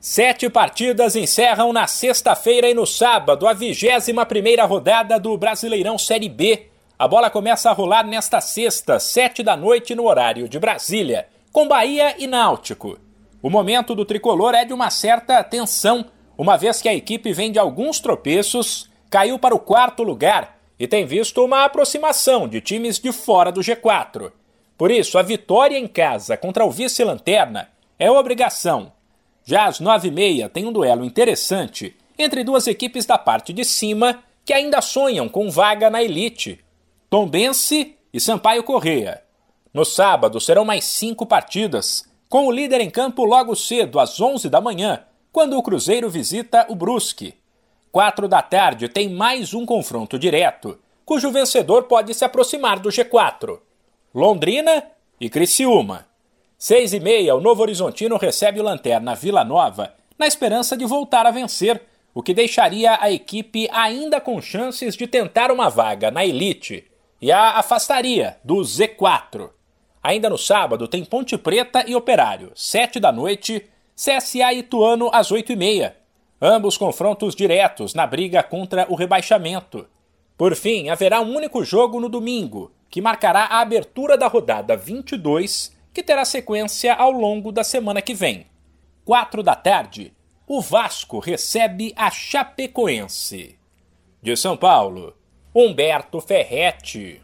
Sete partidas encerram na sexta-feira e no sábado a 21 primeira rodada do Brasileirão Série B. A bola começa a rolar nesta sexta, sete da noite no horário de Brasília, com Bahia e Náutico. O momento do tricolor é de uma certa tensão, uma vez que a equipe vem de alguns tropeços, caiu para o quarto lugar e tem visto uma aproximação de times de fora do G4. Por isso, a vitória em casa contra o vice-lanterna é obrigação já às nove e meia tem um duelo interessante entre duas equipes da parte de cima que ainda sonham com vaga na elite: Tombense e Sampaio Correia. No sábado serão mais cinco partidas, com o líder em campo logo cedo, às onze da manhã, quando o Cruzeiro visita o Brusque. Quatro da tarde tem mais um confronto direto, cujo vencedor pode se aproximar do G4. Londrina e Criciúma. Seis e meia, o Novo Horizontino recebe o Lanterna Vila Nova na esperança de voltar a vencer, o que deixaria a equipe ainda com chances de tentar uma vaga na elite e a afastaria do Z4. Ainda no sábado tem Ponte Preta e Operário, sete da noite, CSA e Ituano às oito e meia. Ambos confrontos diretos na briga contra o rebaixamento. Por fim, haverá um único jogo no domingo, que marcará a abertura da rodada 22 que terá sequência ao longo da semana que vem. Quatro da tarde, o Vasco recebe a Chapecoense. De São Paulo, Humberto Ferretti.